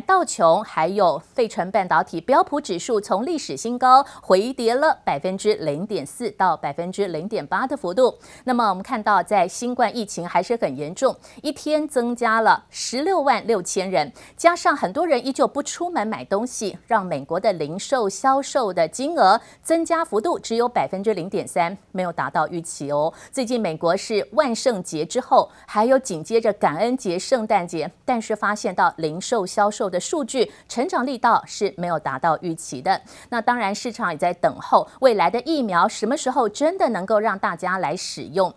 道琼还有费城半导体标普指数从历史新高回跌了百分之零点四到百分之零点八的幅度。那么我们看到，在新冠疫情还是很严重，一天增加了十六万六千人，加上很多人依旧不出门买东西，让美国的零售销售的金额增加幅度只有百分之零点三，没有达到预期哦。最近美国是万圣节之后，还有紧接着感恩节、圣诞节，但是发现到零售销售。的数据成长力道是没有达到预期的。那当然，市场也在等候未来的疫苗什么时候真的能够让大家来使用。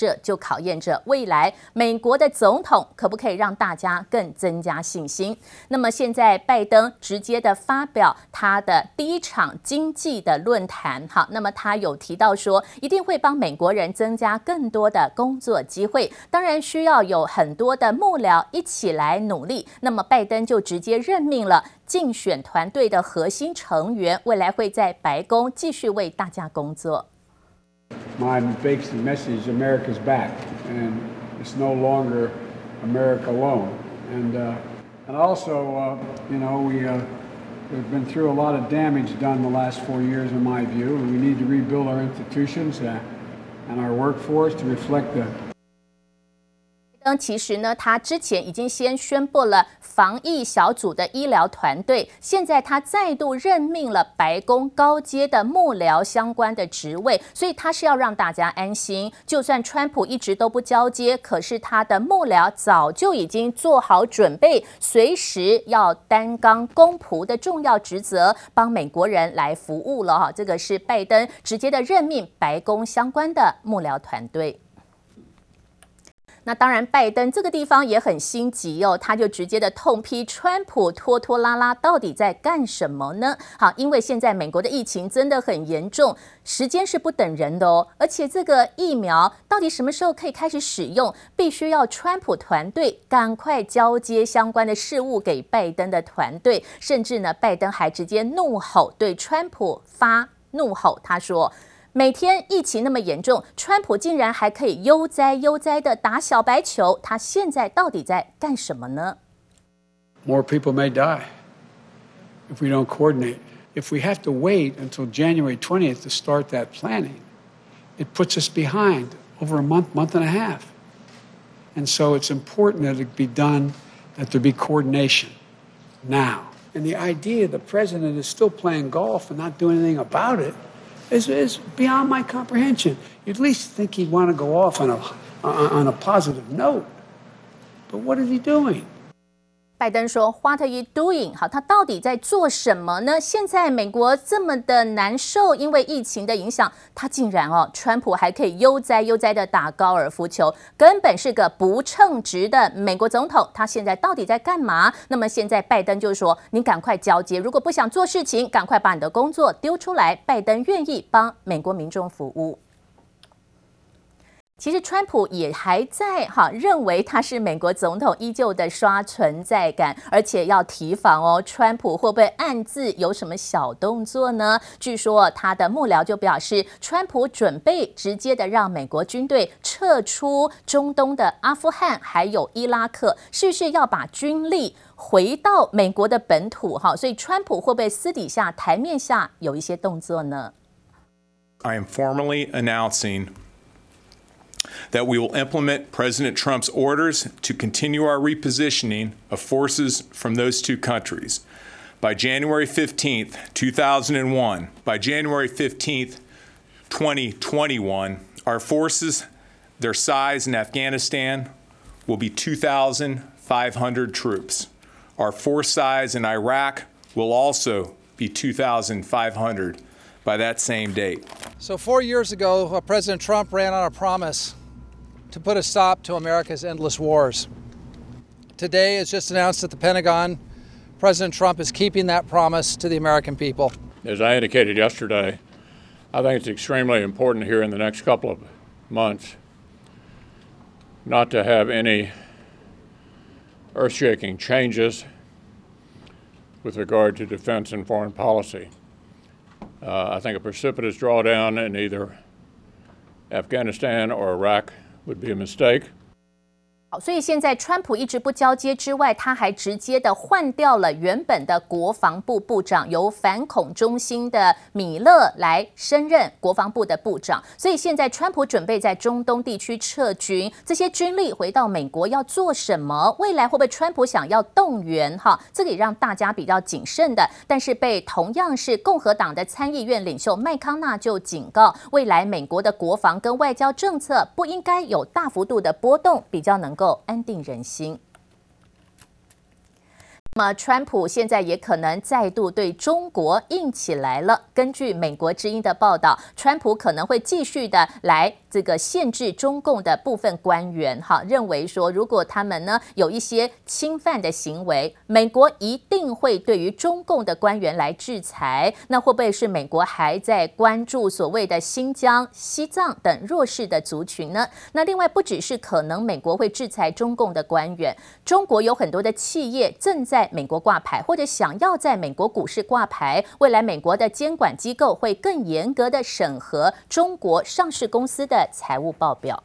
这就考验着未来美国的总统可不可以让大家更增加信心。那么现在拜登直接的发表他的第一场经济的论坛，好，那么他有提到说一定会帮美国人增加更多的工作机会，当然需要有很多的幕僚一起来努力。那么拜登就直接任命了竞选团队的核心成员，未来会在白宫继续为大家工作。My basic message America's back, and it's no longer America alone. And, uh, and also, uh, you know, we, uh, we've been through a lot of damage done the last four years, in my view, and we need to rebuild our institutions uh, and our workforce to reflect the 其实呢，他之前已经先宣布了防疫小组的医疗团队，现在他再度任命了白宫高阶的幕僚相关的职位，所以他是要让大家安心。就算川普一直都不交接，可是他的幕僚早就已经做好准备，随时要担纲公仆的重要职责，帮美国人来服务了哈。这个是拜登直接的任命白宫相关的幕僚团队。那当然，拜登这个地方也很心急哦，他就直接的痛批川普拖拖拉拉，到底在干什么呢？好，因为现在美国的疫情真的很严重，时间是不等人的哦，而且这个疫苗到底什么时候可以开始使用，必须要川普团队赶快交接相关的事务给拜登的团队，甚至呢，拜登还直接怒吼对川普发怒吼，他说。每天疫情那么严重，川普竟然还可以悠哉悠哉的打小白球，他现在到底在干什么呢？More people may die if we don't coordinate. If we have to wait until January 20th to start that planning, it puts us behind over a month, month and a half. And so it's important that it be done, that there be coordination now. And the idea the president is still playing golf and not doing anything about it. is, is beyond my comprehension. You'd at least think he'd want to go off on a, on a positive note. But what is he doing? 拜登说：“What are you doing？” 好，他到底在做什么呢？现在美国这么的难受，因为疫情的影响，他竟然哦，川普还可以悠哉悠哉的打高尔夫球，根本是个不称职的美国总统。他现在到底在干嘛？那么现在拜登就说：“你赶快交接，如果不想做事情，赶快把你的工作丢出来。”拜登愿意帮美国民众服务。其实川普也还在哈，认为他是美国总统，依旧的刷存在感，而且要提防哦，川普会不会暗自有什么小动作呢？据说他的幕僚就表示，川普准备直接的让美国军队撤出中东的阿富汗还有伊拉克，是不是要把军力回到美国的本土？哈，所以川普会不会私底下台面下有一些动作呢？I am formally announcing. That we will implement President Trump's orders to continue our repositioning of forces from those two countries. By January 15th, 2001, by January 15th, 2021, our forces, their size in Afghanistan will be 2,500 troops. Our force size in Iraq will also be 2,500 by that same date. So, four years ago, uh, President Trump ran on a promise to put a stop to America's endless wars. Today, as just announced at the Pentagon, President Trump is keeping that promise to the American people. As I indicated yesterday, I think it's extremely important here in the next couple of months not to have any earth shaking changes with regard to defense and foreign policy. Uh, I think a precipitous drawdown in either Afghanistan or Iraq would be a mistake. 好，所以现在川普一直不交接之外，他还直接的换掉了原本的国防部部长，由反恐中心的米勒来升任国防部的部长。所以现在川普准备在中东地区撤军，这些军力回到美国要做什么？未来会不会川普想要动员？哈，这个也让大家比较谨慎的。但是被同样是共和党的参议院领袖麦康纳就警告，未来美国的国防跟外交政策不应该有大幅度的波动，比较能够安定人心。那么，川普现在也可能再度对中国硬起来了。根据美国之音的报道，川普可能会继续的来这个限制中共的部分官员，哈，认为说如果他们呢有一些侵犯的行为，美国一定会对于中共的官员来制裁。那会不会是美国还在关注所谓的新疆、西藏等弱势的族群呢？那另外不只是可能美国会制裁中共的官员，中国有很多的企业正在。美国挂牌，或者想要在美国股市挂牌，未来美国的监管机构会更严格的审核中国上市公司的财务报表。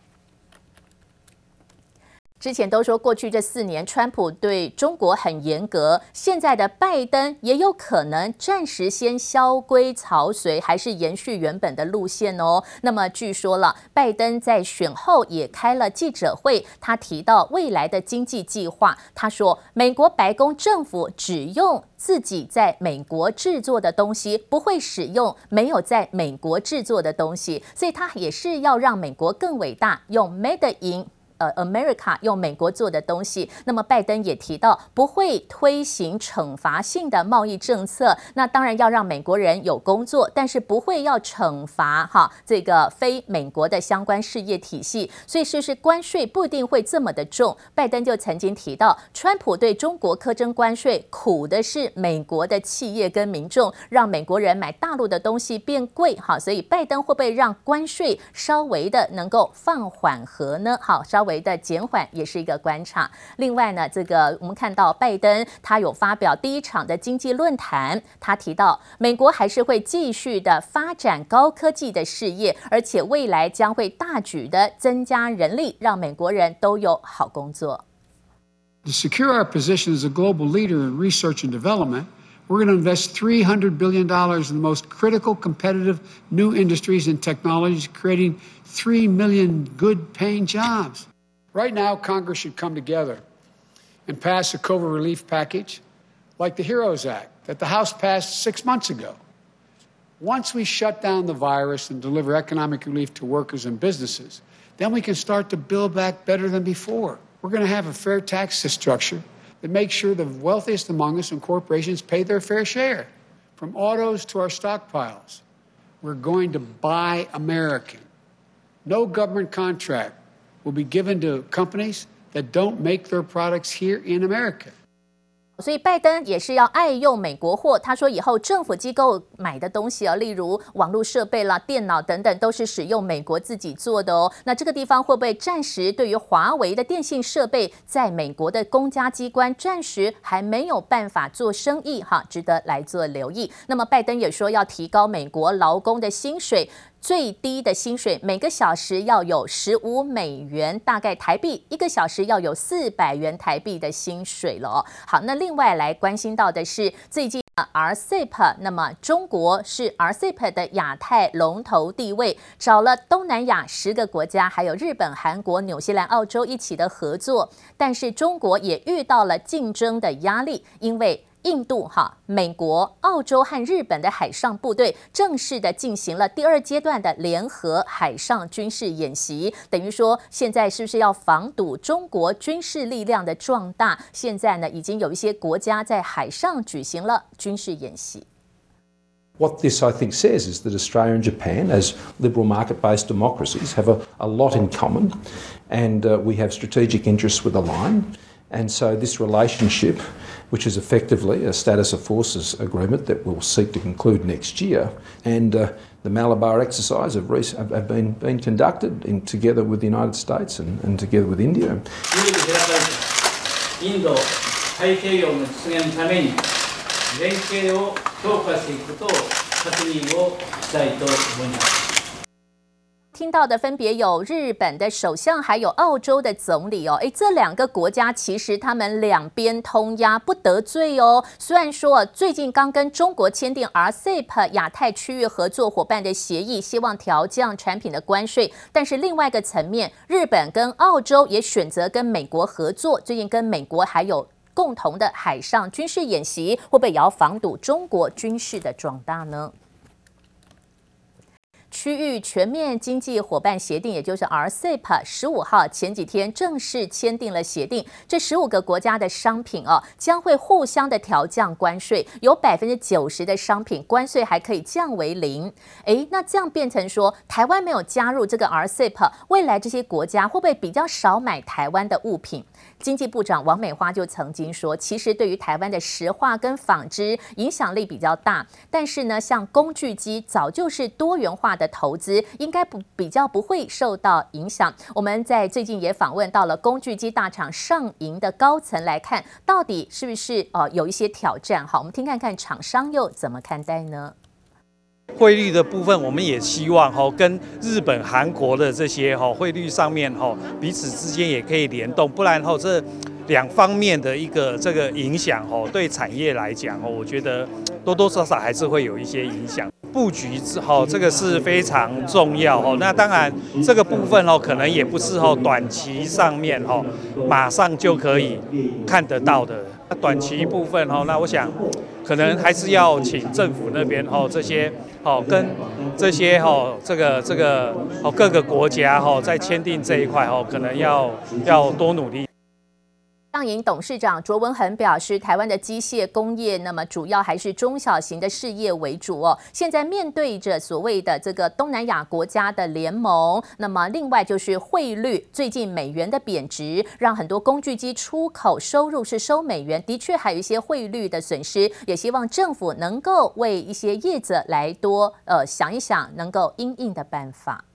之前都说过去这四年，川普对中国很严格，现在的拜登也有可能暂时先萧规曹随，还是延续原本的路线哦。那么据说了，拜登在选后也开了记者会，他提到未来的经济计划。他说，美国白宫政府只用自己在美国制作的东西，不会使用没有在美国制作的东西，所以他也是要让美国更伟大，用 Made in。呃，America 用美国做的东西，那么拜登也提到不会推行惩罚性的贸易政策。那当然要让美国人有工作，但是不会要惩罚哈这个非美国的相关事业体系。所以是不是关税不一定会这么的重？拜登就曾经提到，川普对中国苛征关税，苦的是美国的企业跟民众，让美国人买大陆的东西变贵哈。所以拜登会不会让关税稍微的能够放缓和呢？好，稍微。为的减缓也是一个观察。另外呢，这个我们看到拜登他有发表第一场的经济论坛，他提到美国还是会继续的发展高科技的事业，而且未来将会大举的增加人力，让美国人都有好工作。To secure our position as a global leader in research and development, we're going to invest $300 billion in the most critical, competitive new industries and technologies, creating 3 million good paying jobs. Right now, Congress should come together and pass a COVID relief package like the HEROES Act that the House passed six months ago. Once we shut down the virus and deliver economic relief to workers and businesses, then we can start to build back better than before. We're going to have a fair tax structure that makes sure the wealthiest among us and corporations pay their fair share. From autos to our stockpiles, we're going to buy American. No government contract will be given to companies that don't make their products here in America. 所以拜登也是要爱用美国货。他说以后政府机构买的东西啊，例如网络设备啦、电脑等等，都是使用美国自己做的哦。那这个地方会不会暂时对于华为的电信设备，在美国的公家机关暂时还没有办法做生意？哈，值得来做留意。那么拜登也说要提高美国劳工的薪水。最低的薪水每个小时要有十五美元，大概台币一个小时要有四百元台币的薪水了哦。好，那另外来关心到的是最近 RCEP，那么中国是 RCEP 的亚太龙头地位，找了东南亚十个国家，还有日本、韩国、纽西兰、澳洲一起的合作，但是中国也遇到了竞争的压力，因为。印度、哈、美国、澳洲和日本的海上部队正式的进行了第二阶段的联合海上军事演习，等于说现在是不是要防堵中国军事力量的壮大？现在呢，已经有一些国家在海上举行了军事演习。What this, I think, says is that Australia and Japan, as liberal market-based democracies, have a, a lot in common, and uh, we have strategic interests with the line. And so this relationship, which is effectively a status of forces agreement that we'll seek to conclude next year, and uh, the Malabar exercise have, have been, been conducted in, together with the United States and, and together with India. インド太平洋の実现のために连携を强化していくことを确认をしたいと思います。 听到的分别有日本的首相，还有澳洲的总理哦。诶，这两个国家其实他们两边通压不得罪哦。虽然说最近刚跟中国签订 RCEP 亚太区域合作伙伴的协议，希望调降产品的关税，但是另外一个层面，日本跟澳洲也选择跟美国合作。最近跟美国还有共同的海上军事演习，会不会也要防堵中国军事的壮大呢？区域全面经济伙伴协定，也就是 RCEP，十五号前几天正式签订了协定。这十五个国家的商品哦，将会互相的调降关税，有百分之九十的商品关税还可以降为零。诶，那这样变成说，台湾没有加入这个 RCEP，未来这些国家会不会比较少买台湾的物品？经济部长王美花就曾经说，其实对于台湾的石化跟纺织影响力比较大，但是呢，像工具机早就是多元化的投资，应该不比较不会受到影响。我们在最近也访问到了工具机大厂上银的高层来看，到底是不是呃有一些挑战？好，我们听看看厂商又怎么看待呢？汇率的部分，我们也希望哈跟日本、韩国的这些哈汇率上面哈彼此之间也可以联动，不然哈这两方面的一个这个影响哈对产业来讲哈，我觉得多多少少还是会有一些影响。布局之后，这个是非常重要哦。那当然这个部分哦，可能也不是哦短期上面哦马上就可以看得到的。那短期部分哦，那我想可能还是要请政府那边哦这些。哦，跟这些哦，这个这个哦，各个国家哦，在签订这一块哦，可能要要多努力。上银董事长卓文恒表示，台湾的机械工业，那么主要还是中小型的事业为主哦。现在面对着所谓的这个东南亚国家的联盟，那么另外就是汇率，最近美元的贬值，让很多工具机出口收入是收美元，的确还有一些汇率的损失。也希望政府能够为一些业者来多呃想一想，能够应应的办法。